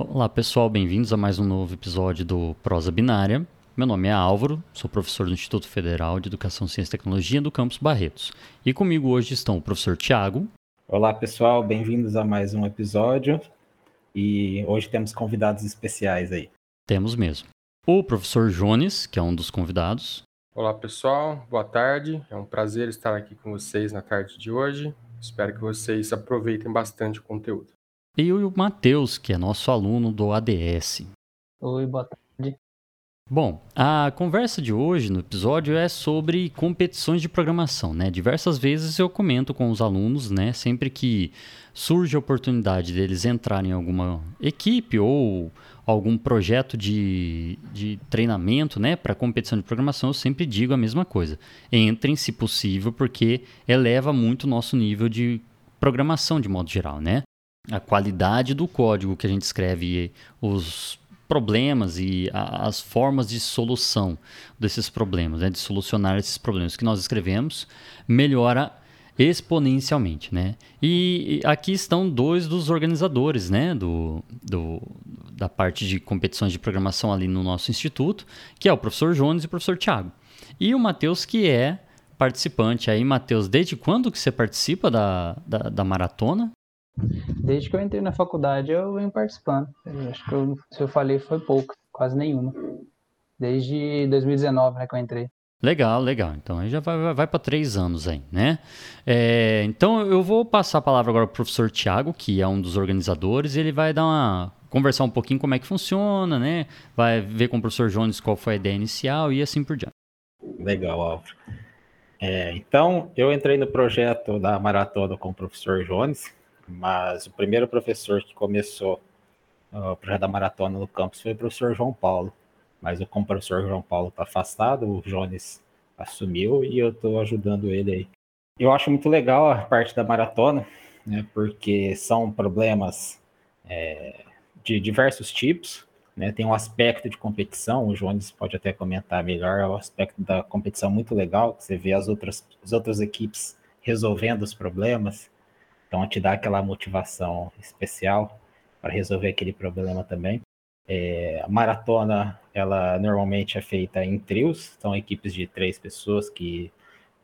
Olá pessoal, bem-vindos a mais um novo episódio do Prosa Binária. Meu nome é Álvaro, sou professor do Instituto Federal de Educação, Ciência e Tecnologia do Campus Barretos. E comigo hoje estão o professor Tiago. Olá pessoal, bem-vindos a mais um episódio. E hoje temos convidados especiais aí. Temos mesmo. O professor Jones, que é um dos convidados. Olá pessoal, boa tarde. É um prazer estar aqui com vocês na tarde de hoje. Espero que vocês aproveitem bastante o conteúdo e o Matheus, que é nosso aluno do ADS. Oi, boa tarde. Bom, a conversa de hoje no episódio é sobre competições de programação, né? Diversas vezes eu comento com os alunos, né? Sempre que surge a oportunidade deles entrarem em alguma equipe ou algum projeto de, de treinamento, né? Para competição de programação, eu sempre digo a mesma coisa. Entrem, se possível, porque eleva muito o nosso nível de programação de modo geral, né? A qualidade do código que a gente escreve, os problemas e a, as formas de solução desses problemas, né, de solucionar esses problemas que nós escrevemos, melhora exponencialmente, né? E aqui estão dois dos organizadores, né, do, do, da parte de competições de programação ali no nosso instituto, que é o professor Jones e o professor Tiago. E o Matheus, que é participante aí. Matheus, desde quando que você participa da, da, da maratona? Desde que eu entrei na faculdade, eu venho participando. Eu acho que eu, se eu falei foi pouco, quase nenhuma. Desde 2019, né, que eu entrei. Legal, legal. Então aí já vai, vai, vai para três anos aí, né? É, então eu vou passar a palavra agora para o professor Tiago, que é um dos organizadores, e ele vai dar uma conversar um pouquinho como é que funciona, né? Vai ver com o professor Jones qual foi a ideia inicial e assim por diante. Legal, Álvaro. É, então, eu entrei no projeto da maratona com o professor Jones, mas o primeiro professor que começou o projeto da maratona no campus foi o professor João Paulo. Mas como o professor João Paulo está afastado, o Jones assumiu e eu estou ajudando ele aí. Eu acho muito legal a parte da maratona, né, porque são problemas é, de diversos tipos. Né, tem um aspecto de competição, o Jones pode até comentar melhor, é o aspecto da competição muito legal, que você vê as outras, as outras equipes resolvendo os problemas, então, te dá aquela motivação especial para resolver aquele problema também. É, a maratona, ela normalmente é feita em trios, são equipes de três pessoas que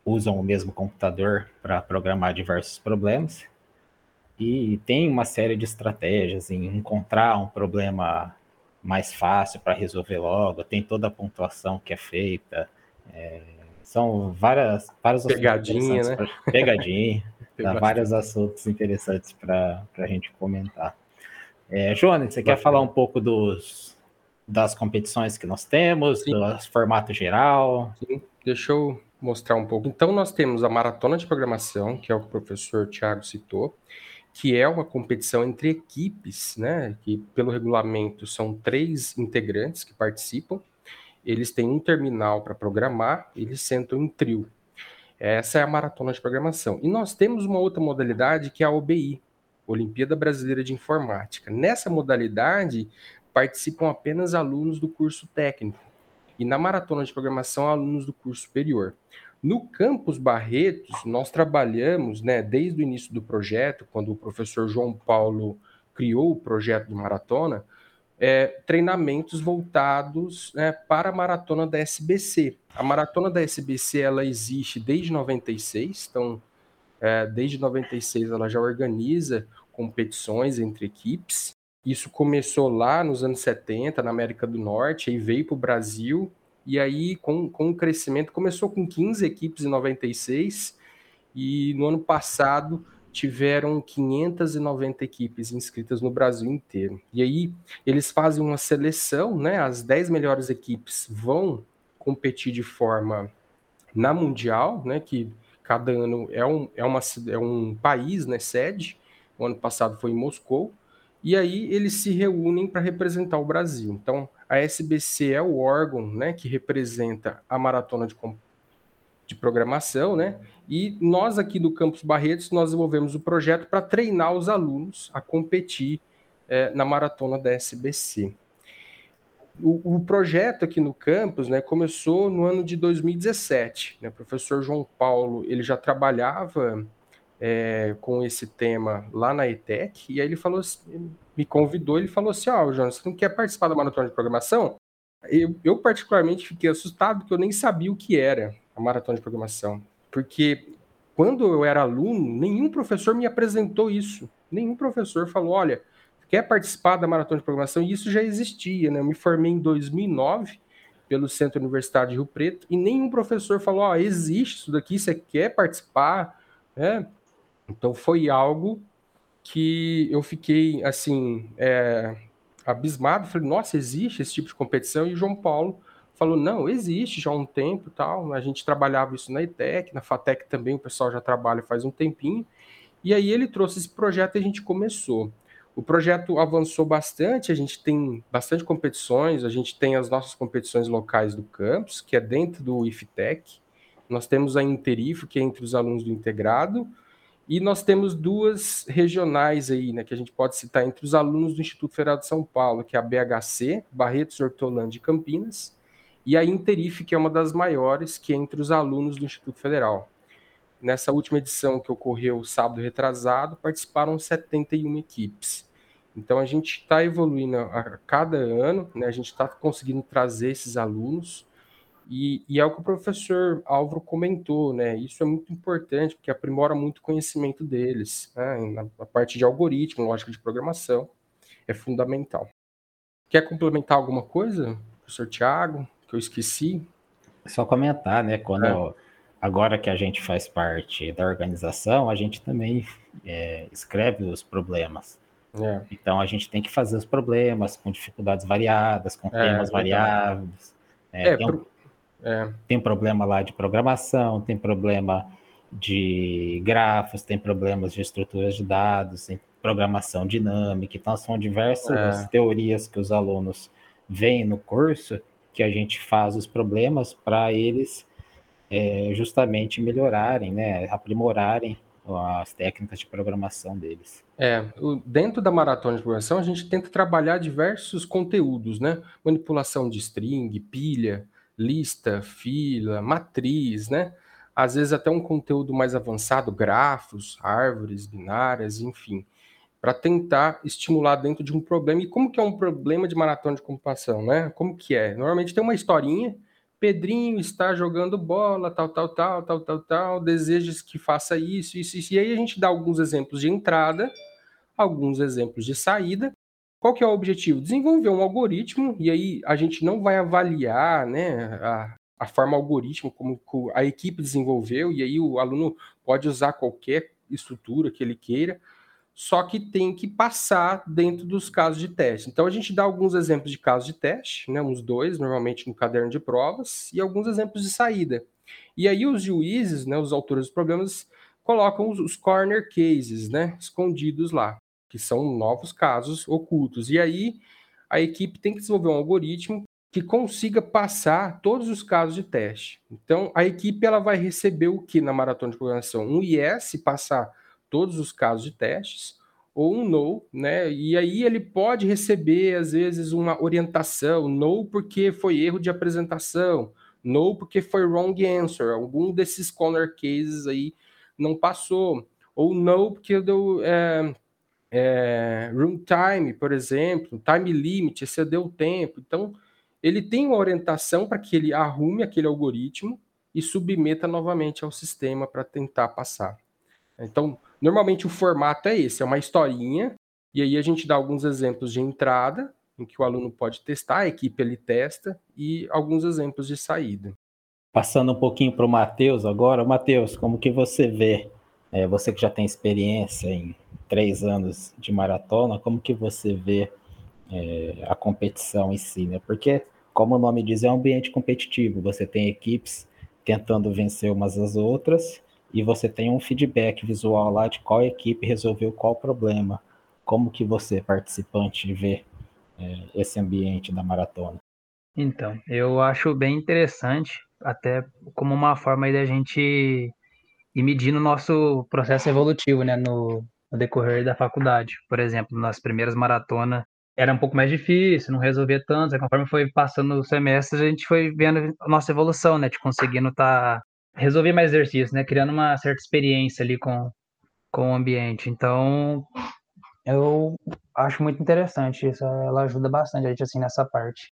usam o mesmo computador para programar diversos problemas. E tem uma série de estratégias em encontrar um problema mais fácil para resolver logo, tem toda a pontuação que é feita. É, são várias, várias pegadinha, né? Pra, pegadinha. Dá vários assuntos interessantes para a gente comentar. É, você quer falar um pouco dos, das competições que nós temos, Sim. do formato geral? Sim, deixa eu mostrar um pouco. Então, nós temos a Maratona de Programação, que é o que o professor Tiago citou, que é uma competição entre equipes, né? Que pelo regulamento são três integrantes que participam. Eles têm um terminal para programar, eles sentam em trio. Essa é a maratona de programação. E nós temos uma outra modalidade que é a OBI, Olimpíada Brasileira de Informática. Nessa modalidade participam apenas alunos do curso técnico e na maratona de programação alunos do curso superior. No campus Barretos, nós trabalhamos, né, desde o início do projeto, quando o professor João Paulo criou o projeto de maratona, é, treinamentos voltados né, para a maratona da SBC. A maratona da SBC ela existe desde 96, então é, desde 96 ela já organiza competições entre equipes. Isso começou lá nos anos 70, na América do Norte, aí veio para o Brasil, e aí com, com o crescimento, começou com 15 equipes em 96, e no ano passado tiveram 590 equipes inscritas no Brasil inteiro. E aí eles fazem uma seleção, né? As 10 melhores equipes vão competir de forma na Mundial, né? Que cada ano é um, é uma, é um país, né? Sede. O ano passado foi em Moscou. E aí eles se reúnem para representar o Brasil. Então, a SBC é o órgão né, que representa a maratona de, de programação, né? E nós aqui do Campus Barretos, nós desenvolvemos o projeto para treinar os alunos a competir é, na maratona da SBC. O, o, projeto aqui no campus né, começou no ano de 2017. Né? O professor João Paulo ele já trabalhava é, com esse tema lá na ETEC, e aí ele falou assim, me convidou, ele falou assim: Ó, oh, Jonas, você não quer participar da maratona de programação? Eu, eu, particularmente, fiquei assustado porque eu nem sabia o que era a maratona de programação. Porque quando eu era aluno, nenhum professor me apresentou isso. Nenhum professor falou: olha, quer participar da maratona de programação? E isso já existia, né? Eu me formei em 2009 pelo Centro Universitário de Rio Preto e nenhum professor falou: oh, existe isso daqui, você quer participar? É. Então foi algo que eu fiquei assim é, abismado. Falei: nossa, existe esse tipo de competição? E o João Paulo falou: não, existe já há um tempo tal. A gente trabalhava isso na ETEC, na FATEC também, o pessoal já trabalha faz um tempinho. E aí ele trouxe esse projeto e a gente começou. O projeto avançou bastante, a gente tem bastante competições, a gente tem as nossas competições locais do campus, que é dentro do IFTEC. Nós temos a Interifo, que é entre os alunos do integrado, e nós temos duas regionais aí, né, que a gente pode citar entre os alunos do Instituto Federal de São Paulo, que é a BHC, Barretos, Hortolândia e Campinas, e a Interif, que é uma das maiores, que é entre os alunos do Instituto Federal. Nessa última edição que ocorreu sábado retrasado, participaram 71 equipes. Então a gente está evoluindo a cada ano, né? a gente está conseguindo trazer esses alunos, e, e, é o que o professor Álvaro comentou, né? Isso é muito importante, porque aprimora muito o conhecimento deles, né? na, na parte de algoritmo, lógica de programação, é fundamental. Quer complementar alguma coisa, professor Tiago, que eu esqueci? Só comentar, né? Quando é agora que a gente faz parte da organização, a gente também é, escreve os problemas. É. Então a gente tem que fazer os problemas com dificuldades variadas, com é, temas variáveis. É, é tem, um, é. tem problema lá de programação, tem problema de grafos, tem problemas de estruturas de dados, tem programação dinâmica. Então são diversas teorias que os alunos veem no curso que a gente faz os problemas para eles é, justamente melhorarem, né, aprimorarem as técnicas de programação deles. É, dentro da maratona de programação a gente tenta trabalhar diversos conteúdos, né? Manipulação de string, pilha, lista, fila, matriz, né? Às vezes até um conteúdo mais avançado, grafos, árvores binárias, enfim, para tentar estimular dentro de um problema. E como que é um problema de maratona de computação, né? Como que é? Normalmente tem uma historinha Pedrinho está jogando bola, tal, tal, tal, tal, tal, tal, desejas que faça isso, isso, isso. E aí a gente dá alguns exemplos de entrada, alguns exemplos de saída. Qual que é o objetivo? Desenvolver um algoritmo, e aí a gente não vai avaliar né, a, a forma algoritmo como a equipe desenvolveu, e aí o aluno pode usar qualquer estrutura que ele queira, só que tem que passar dentro dos casos de teste. Então a gente dá alguns exemplos de casos de teste, né, uns dois, normalmente no caderno de provas, e alguns exemplos de saída. E aí os juízes, né, os autores dos problemas, colocam os, os corner cases, né, escondidos lá, que são novos casos ocultos. E aí a equipe tem que desenvolver um algoritmo que consiga passar todos os casos de teste. Então a equipe ela vai receber o que na maratona de programação? Um IS passar todos os casos de testes, ou um no, né? E aí ele pode receber, às vezes, uma orientação, no porque foi erro de apresentação, no porque foi wrong answer, algum desses corner cases aí não passou, ou no porque deu é, é, room time, por exemplo, time limit, excedeu o tempo. Então, ele tem uma orientação para que ele arrume aquele algoritmo e submeta novamente ao sistema para tentar passar. Então, Normalmente o formato é esse, é uma historinha, e aí a gente dá alguns exemplos de entrada, em que o aluno pode testar, a equipe ele testa, e alguns exemplos de saída. Passando um pouquinho para o Matheus agora. Matheus, como que você vê, é, você que já tem experiência em três anos de maratona, como que você vê é, a competição em si, né? Porque, como o nome diz, é um ambiente competitivo, você tem equipes tentando vencer umas às outras, e você tem um feedback visual lá de qual equipe resolveu qual problema. Como que você, participante, vê é, esse ambiente da maratona? Então, eu acho bem interessante, até como uma forma da gente ir medindo o nosso processo evolutivo, né, no, no decorrer da faculdade. Por exemplo, nas primeiras maratonas era um pouco mais difícil, não resolvia tanto, conforme foi passando o semestre, a gente foi vendo a nossa evolução, né, de conseguindo estar tá resolver mais exercícios, né? Criando uma certa experiência ali com, com o ambiente. Então, Eu acho muito interessante isso, ela ajuda bastante a gente assim nessa parte.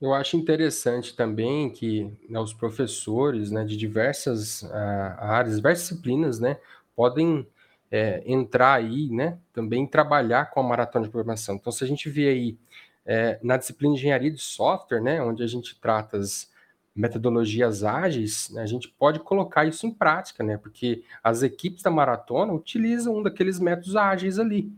Eu acho interessante também que né, os professores né, de diversas uh, áreas, diversas disciplinas, né, podem é, entrar aí, né, também trabalhar com a maratona de programação. Então, se a gente vê aí é, na disciplina de engenharia de software, né, onde a gente trata as metodologias ágeis, né, a gente pode colocar isso em prática, né, porque as equipes da maratona utilizam um daqueles métodos ágeis ali,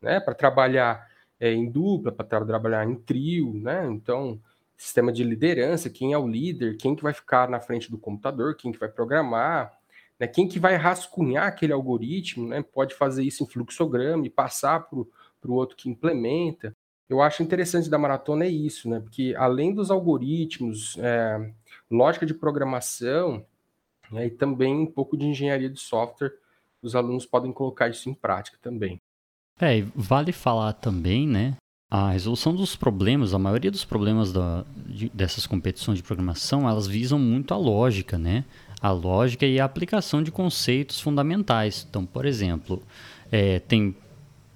né, para trabalhar é, em dupla, para trabalhar em trio, né, então sistema de liderança, quem é o líder, quem que vai ficar na frente do computador, quem que vai programar, né? Quem que vai rascunhar aquele algoritmo né, pode fazer isso em fluxograma e passar para o outro que implementa. Eu acho interessante da maratona é isso, né? Porque além dos algoritmos, é, lógica de programação né, e também um pouco de engenharia de software, os alunos podem colocar isso em prática também. É, vale falar também, né? A resolução dos problemas, a maioria dos problemas da, de, dessas competições de programação, elas visam muito a lógica, né? a lógica e a aplicação de conceitos fundamentais. Então, por exemplo, é, tem,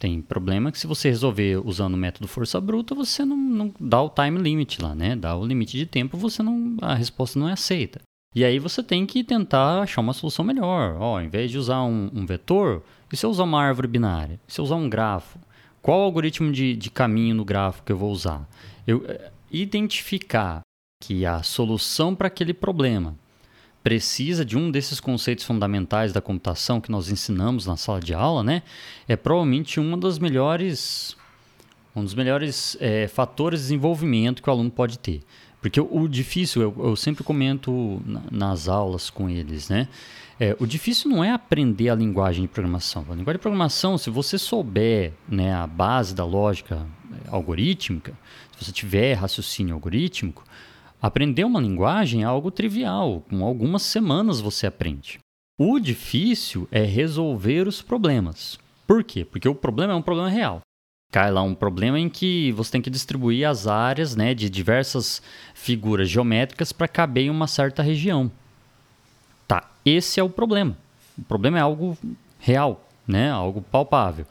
tem problema que se você resolver usando o método força bruta, você não, não dá o time limit lá, né? Dá o limite de tempo, você não, a resposta não é aceita. E aí você tem que tentar achar uma solução melhor. Ó, ao invés de usar um, um vetor, e se eu usar uma árvore binária? E se eu usar um grafo? Qual algoritmo de, de caminho no grafo que eu vou usar? Eu é, identificar que a solução para aquele problema precisa de um desses conceitos fundamentais da computação que nós ensinamos na sala de aula, né? É provavelmente uma das melhores, um dos melhores é, fatores de desenvolvimento que o aluno pode ter. Porque o, o difícil, eu, eu, sempre comento na, nas aulas com eles, né? É, o difícil não é aprender a linguagem de programação. A linguagem de programação, se você souber né, a base da lógica algorítmica, se você tiver raciocínio algorítmico, Aprender uma linguagem é algo trivial, com algumas semanas você aprende. O difícil é resolver os problemas. Por quê? Porque o problema é um problema real. Cai lá um problema em que você tem que distribuir as áreas né, de diversas figuras geométricas para caber em uma certa região. Tá, esse é o problema. O problema é algo real, né, algo palpável.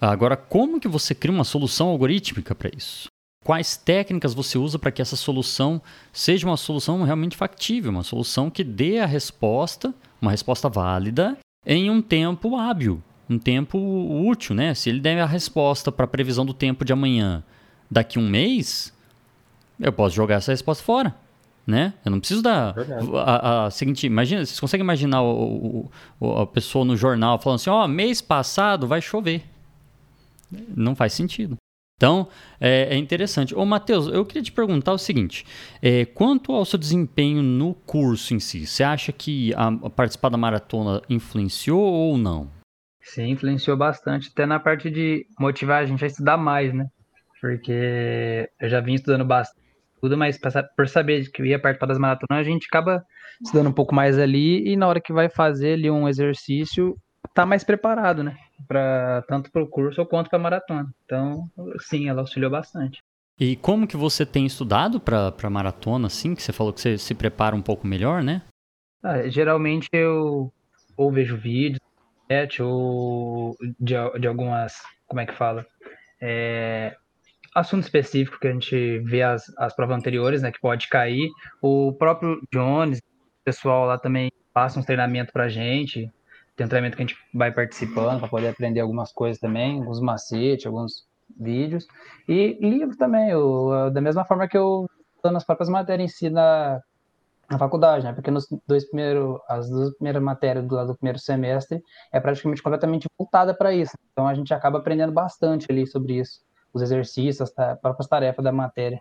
Agora, como que você cria uma solução algorítmica para isso? Quais técnicas você usa para que essa solução seja uma solução realmente factível, uma solução que dê a resposta, uma resposta válida, em um tempo hábil, um tempo útil, né? Se ele der a resposta para a previsão do tempo de amanhã daqui um mês, eu posso jogar essa resposta fora. Né? Eu não preciso dar a, a, seguinte. Imagina, vocês conseguem imaginar o, o, a pessoa no jornal falando assim: ó, oh, mês passado vai chover. Não faz sentido. Então, é, é interessante. Ô, Matheus, eu queria te perguntar o seguinte: é, quanto ao seu desempenho no curso em si, você acha que a, a participar da maratona influenciou ou não? Sim, influenciou bastante, até na parte de motivar a gente a estudar mais, né? Porque eu já vim estudando bastante, tudo, mas por saber que eu ia participar das maratonas, a gente acaba estudando um pouco mais ali e na hora que vai fazer ali um exercício, tá mais preparado, né? Pra, tanto para o curso quanto para a maratona. Então, sim, ela auxiliou bastante. E como que você tem estudado para a maratona, assim? Que você falou que você se prepara um pouco melhor, né? Ah, geralmente eu ou vejo vídeos, ou de, de algumas, como é que fala? É, assunto específico que a gente vê as, as provas anteriores, né? Que pode cair. O próprio Jones, o pessoal lá também passa uns treinamentos pra gente, tem um treinamento que a gente vai participando para poder aprender algumas coisas também, alguns macetes, alguns vídeos. E livro também, eu, da mesma forma que eu estou nas próprias matérias em si na, na faculdade, né? Porque nos dois primeiros, as duas primeiras matérias do, do primeiro semestre é praticamente completamente voltada para isso. Então a gente acaba aprendendo bastante ali sobre isso, os exercícios, as próprias tarefas da matéria.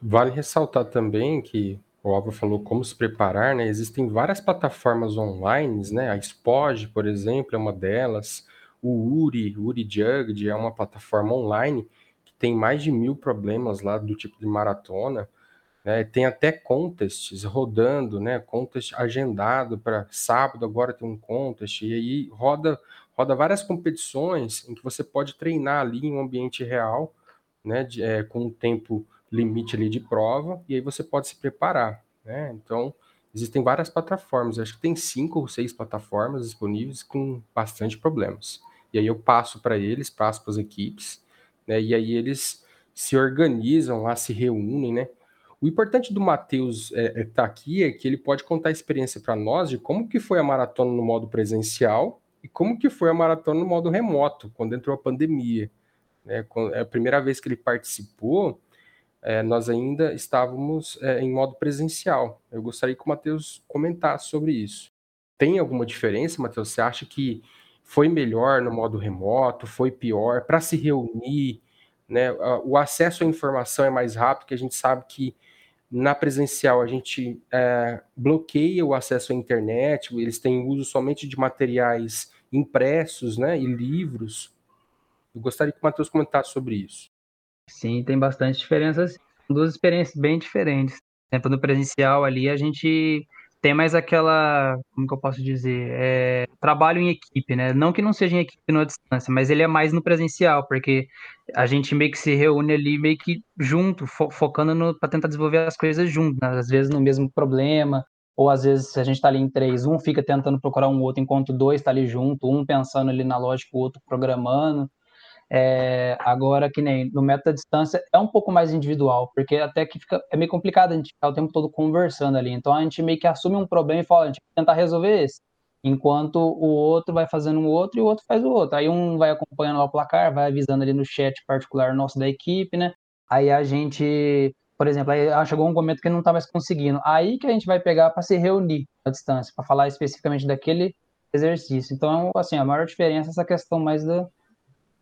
Vale ressaltar também que o Álvaro falou como se preparar, né? Existem várias plataformas online, né? A Spoj, por exemplo, é uma delas. O Uri, Uri Jugged, é uma plataforma online que tem mais de mil problemas lá do tipo de maratona. Né? Tem até contests rodando, né? Contest agendado para sábado, agora tem um contest, e aí roda, roda várias competições em que você pode treinar ali em um ambiente real, né? De, é, com um tempo limite ali de prova, e aí você pode se preparar, né? Então, existem várias plataformas, acho que tem cinco ou seis plataformas disponíveis com bastante problemas. e aí eu passo para eles, passo para as equipes, né? E aí eles se organizam lá, se reúnem, né? O importante do Matheus estar é, é, tá aqui é que ele pode contar a experiência para nós de como que foi a maratona no modo presencial e como que foi a maratona no modo remoto, quando entrou a pandemia. Né? É a primeira vez que ele participou, é, nós ainda estávamos é, em modo presencial. Eu gostaria que o Matheus comentasse sobre isso. Tem alguma diferença, Matheus? Você acha que foi melhor no modo remoto? Foi pior? Para se reunir, né? o acesso à informação é mais rápido, que a gente sabe que na presencial, a gente é, bloqueia o acesso à internet, eles têm uso somente de materiais impressos né, e livros. Eu gostaria que o Matheus comentasse sobre isso. Sim, tem bastante diferença. Duas experiências bem diferentes. Exemplo, no presencial ali, a gente tem mais aquela, como que eu posso dizer, é, trabalho em equipe, né? Não que não seja em equipe na distância, mas ele é mais no presencial, porque a gente meio que se reúne ali meio que junto, fo focando para tentar desenvolver as coisas junto, né? às vezes no mesmo problema, ou às vezes se a gente está ali em três, um fica tentando procurar um outro, enquanto dois está ali junto, um pensando ali na lógica, o outro programando. É, agora, que nem no método distância, é um pouco mais individual, porque até que fica, é meio complicado a gente ficar o tempo todo conversando ali. Então a gente meio que assume um problema e fala, a gente vai tentar resolver esse. Enquanto o outro vai fazendo um outro e o outro faz o outro. Aí um vai acompanhando o placar, vai avisando ali no chat particular nosso da equipe, né? Aí a gente, por exemplo, aí chegou um momento que não tá mais conseguindo. Aí que a gente vai pegar para se reunir à distância, para falar especificamente daquele exercício. Então, assim, a maior diferença é essa questão mais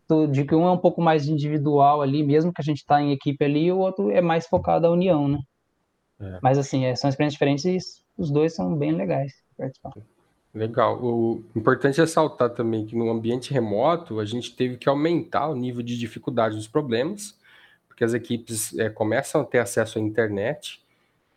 do, de que um é um pouco mais individual ali, mesmo que a gente está em equipe ali, e o outro é mais focado à união, né? É. Mas assim, é, são experiências diferentes e os dois são bem legais participar. Legal. O importante é ressaltar também que no ambiente remoto a gente teve que aumentar o nível de dificuldade dos problemas, porque as equipes é, começam a ter acesso à internet,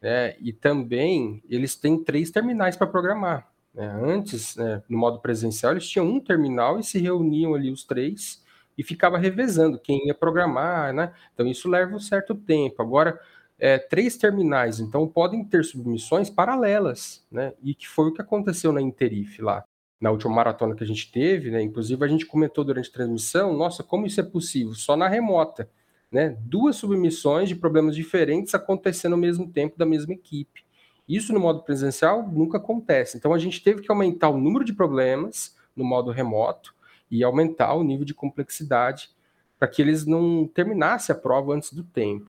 né, e também eles têm três terminais para programar. Né? Antes, né, no modo presencial, eles tinham um terminal e se reuniam ali os três e ficava revezando quem ia programar, né? Então isso leva um certo tempo. Agora, é, três terminais, então podem ter submissões paralelas, né? E que foi o que aconteceu na Interif lá, na última maratona que a gente teve, né? Inclusive a gente comentou durante a transmissão, nossa, como isso é possível? Só na remota, né? Duas submissões de problemas diferentes acontecendo ao mesmo tempo da mesma equipe. Isso no modo presencial nunca acontece. Então a gente teve que aumentar o número de problemas no modo remoto e aumentar o nível de complexidade para que eles não terminassem a prova antes do tempo.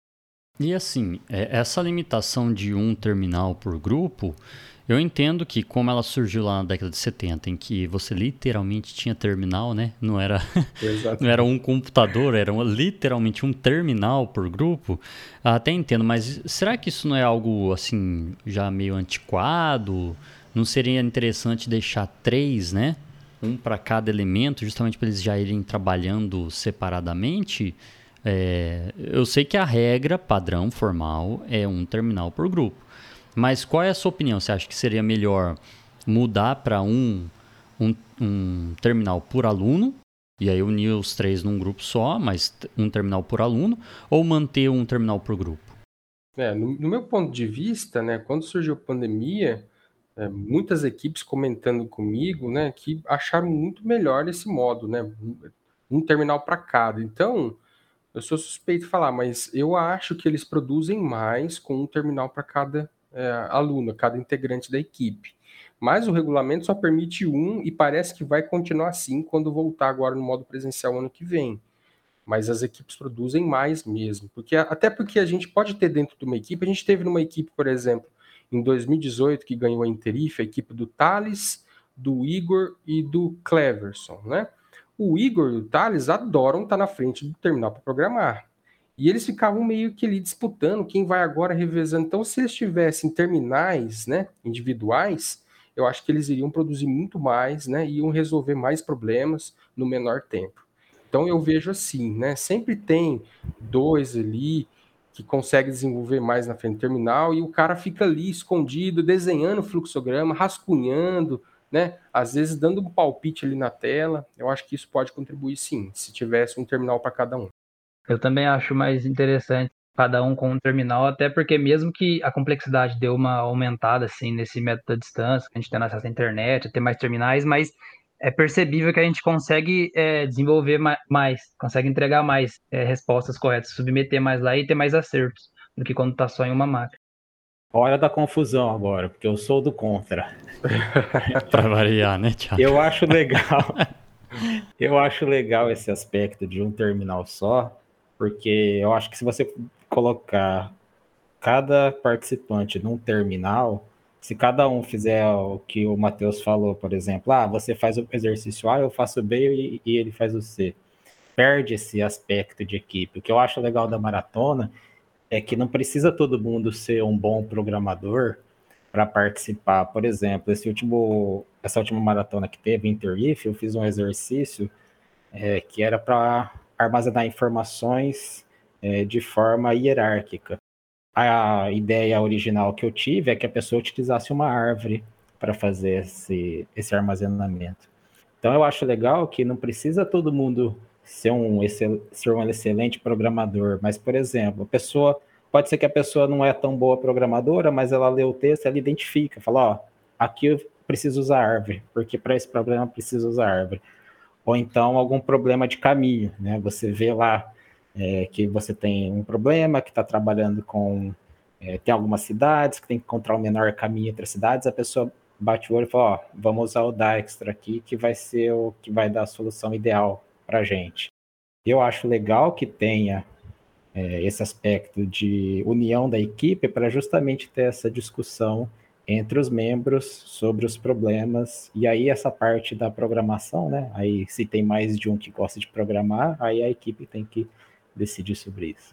E assim, é, essa limitação de um terminal por grupo, eu entendo que como ela surgiu lá na década de 70, em que você literalmente tinha terminal, né? Não era, não era um computador, era literalmente um terminal por grupo. Até entendo, mas será que isso não é algo assim já meio antiquado? Não seria interessante deixar três, né? Um para cada elemento, justamente para eles já irem trabalhando separadamente, é, eu sei que a regra padrão formal é um terminal por grupo. Mas qual é a sua opinião? Você acha que seria melhor mudar para um, um, um, terminal por aluno, e aí unir os três num grupo só, mas um terminal por aluno, ou manter um terminal por grupo? É, no, no meu ponto de vista, né, quando surgiu a pandemia, é, muitas equipes comentando comigo, né, que acharam muito melhor esse modo, né, um terminal para cada. Então, eu sou suspeito de falar, mas eu acho que eles produzem mais com um terminal para cada é, aluno, cada integrante da equipe. Mas o regulamento só permite um e parece que vai continuar assim quando voltar agora no modo presencial ano que vem. Mas as equipes produzem mais mesmo, porque até porque a gente pode ter dentro de uma equipe, a gente teve numa equipe, por exemplo, em 2018, que ganhou a Interif, a equipe do Thales, do Igor e do Cleverson, né? O Igor e o Thales adoram estar na frente do terminal para programar. E eles ficavam meio que ali disputando quem vai agora revezando. Então, se eles tivessem terminais né, individuais, eu acho que eles iriam produzir muito mais, né? Iam resolver mais problemas no menor tempo. Então eu vejo assim, né? Sempre tem dois ali que consegue desenvolver mais na frente do terminal e o cara fica ali escondido, desenhando fluxograma, rascunhando, né? Às vezes dando um palpite ali na tela. Eu acho que isso pode contribuir sim, se tivesse um terminal para cada um. Eu também acho mais interessante cada um com um terminal, até porque mesmo que a complexidade deu uma aumentada assim nesse método da distância, a gente tem acesso à internet, ter mais terminais, mas é percebível que a gente consegue é, desenvolver mais, consegue entregar mais é, respostas corretas, submeter mais lá e ter mais acertos do que quando está só em uma máquina. Hora da confusão agora, porque eu sou do contra. Para variar, né, Thiago? Eu acho legal. eu acho legal esse aspecto de um terminal só, porque eu acho que se você colocar cada participante num terminal, se cada um fizer o que o Matheus falou, por exemplo, ah, você faz o exercício A, eu faço B e, e ele faz o C. Perde esse aspecto de equipe. O que eu acho legal da maratona é que não precisa todo mundo ser um bom programador para participar. Por exemplo, esse último, essa última maratona que teve, Interif, eu fiz um exercício é, que era para armazenar informações é, de forma hierárquica. A ideia original que eu tive é que a pessoa utilizasse uma árvore para fazer esse, esse armazenamento. Então eu acho legal que não precisa todo mundo ser um, ser um excelente programador, mas, por exemplo, a pessoa pode ser que a pessoa não é tão boa programadora, mas ela lê o texto, ela identifica, fala, ó, aqui eu preciso usar árvore, porque para esse problema eu preciso usar árvore. Ou então algum problema de caminho, né? Você vê lá é, que você tem um problema, que está trabalhando com. É, tem algumas cidades que tem que encontrar o menor caminho entre as cidades, a pessoa bate o olho e fala: Ó, vamos usar o Dijkstra aqui, que vai ser o que vai dar a solução ideal para a gente. Eu acho legal que tenha é, esse aspecto de união da equipe para justamente ter essa discussão entre os membros sobre os problemas. E aí essa parte da programação, né? Aí se tem mais de um que gosta de programar, aí a equipe tem que decidir sobre isso.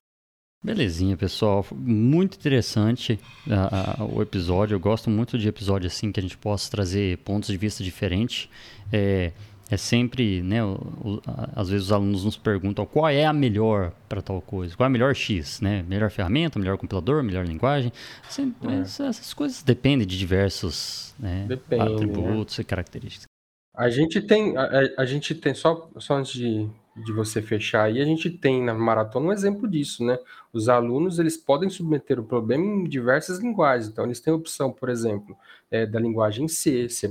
Belezinha, pessoal. Muito interessante uh, uh, o episódio. Eu gosto muito de episódio assim que a gente possa trazer pontos de vista diferentes. É, é sempre, né? O, o, às vezes os alunos nos perguntam qual é a melhor para tal coisa, qual é a melhor X, né? Melhor ferramenta, melhor compilador, melhor linguagem. Assim, é. essas, coisas dependem de diversos né, Depende, atributos né? e características. A gente tem, a, a, gente tem só, só antes de de você fechar aí, a gente tem na maratona um exemplo disso, né? Os alunos eles podem submeter o problema em diversas linguagens. Então, eles têm a opção, por exemplo, é, da linguagem C, C++,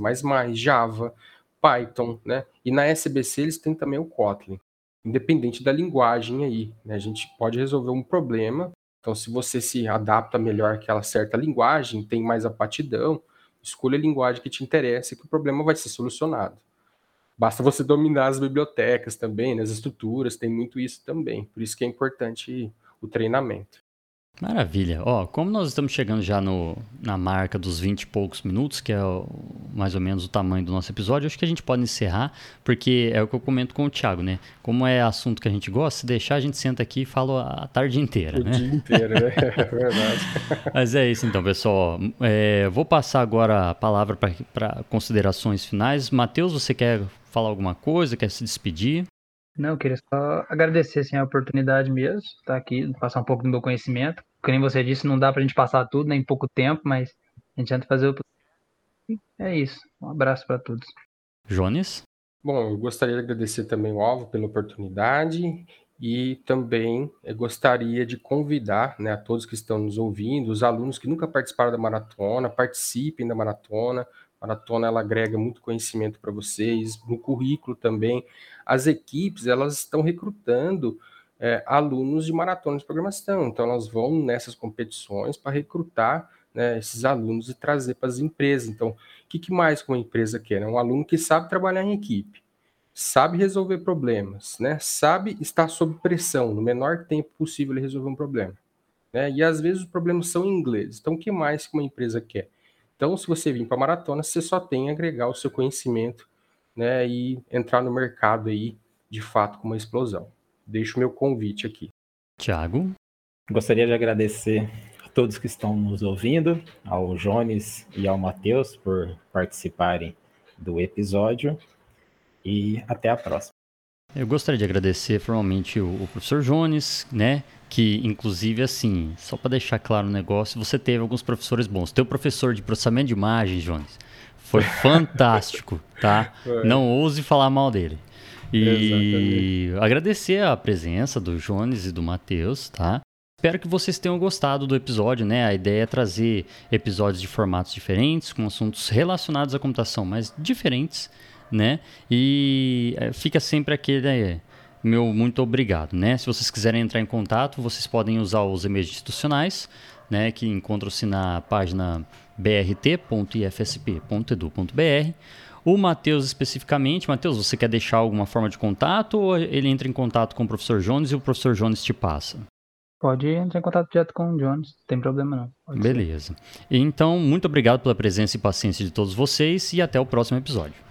Java, Python, né? E na SBC eles têm também o Kotlin. Independente da linguagem aí, né? A gente pode resolver um problema. Então, se você se adapta melhor àquela certa linguagem, tem mais apatidão, escolha a linguagem que te interessa que o problema vai ser solucionado. Basta você dominar as bibliotecas também, né, as estruturas, tem muito isso também. Por isso que é importante o treinamento. Maravilha. Ó, como nós estamos chegando já no, na marca dos 20 e poucos minutos, que é o, mais ou menos o tamanho do nosso episódio, acho que a gente pode encerrar, porque é o que eu comento com o Thiago, né? Como é assunto que a gente gosta, se deixar, a gente senta aqui e fala a tarde inteira, o né? Dia inteiro, né? É verdade. Mas é isso então, pessoal. É, vou passar agora a palavra para considerações finais. Matheus, você quer falar alguma coisa, quer se despedir? Não, eu queria só agradecer assim, a oportunidade mesmo, estar aqui, passar um pouco do meu conhecimento. Como nem você disse, não dá para a gente passar tudo nem em pouco tempo, mas a gente tenta fazer o É isso. Um abraço para todos. Jones? Bom, eu gostaria de agradecer também o Alvo pela oportunidade e também gostaria de convidar né, a todos que estão nos ouvindo, os alunos que nunca participaram da maratona, participem da maratona, maratona ela agrega muito conhecimento para vocês, no currículo também. As equipes elas estão recrutando é, alunos de maratona de programação, então elas vão nessas competições para recrutar né, esses alunos e trazer para as empresas. Então, o que, que mais uma empresa quer? É um aluno que sabe trabalhar em equipe, sabe resolver problemas, né, sabe estar sob pressão, no menor tempo possível resolver um problema. Né, e às vezes os problemas são em inglês. Então, o que mais que uma empresa quer? Então, se você vir para a maratona, você só tem a agregar o seu conhecimento né, e entrar no mercado aí, de fato, com uma explosão. Deixo o meu convite aqui. Tiago? Gostaria de agradecer a todos que estão nos ouvindo, ao Jones e ao Matheus por participarem do episódio e até a próxima. Eu gostaria de agradecer formalmente o, o professor Jones, né, que inclusive assim, só para deixar claro o negócio, você teve alguns professores bons. Teu professor de processamento de imagem, Jones, foi fantástico, tá? Foi. Não ouse falar mal dele. E Exatamente. agradecer a presença do Jones e do Matheus, tá? Espero que vocês tenham gostado do episódio, né? A ideia é trazer episódios de formatos diferentes, com assuntos relacionados à computação, mas diferentes, né? E é, fica sempre aquele é, meu muito obrigado, né? Se vocês quiserem entrar em contato, vocês podem usar os e-mails institucionais, né? Que encontram-se na página brt.ifsp.edu.br. O Matheus especificamente, Matheus, você quer deixar alguma forma de contato ou ele entra em contato com o professor Jones e o professor Jones te passa? Pode entrar em contato direto com o Jones, não tem problema não. Pode Beleza. Ser. Então, muito obrigado pela presença e paciência de todos vocês e até o próximo episódio.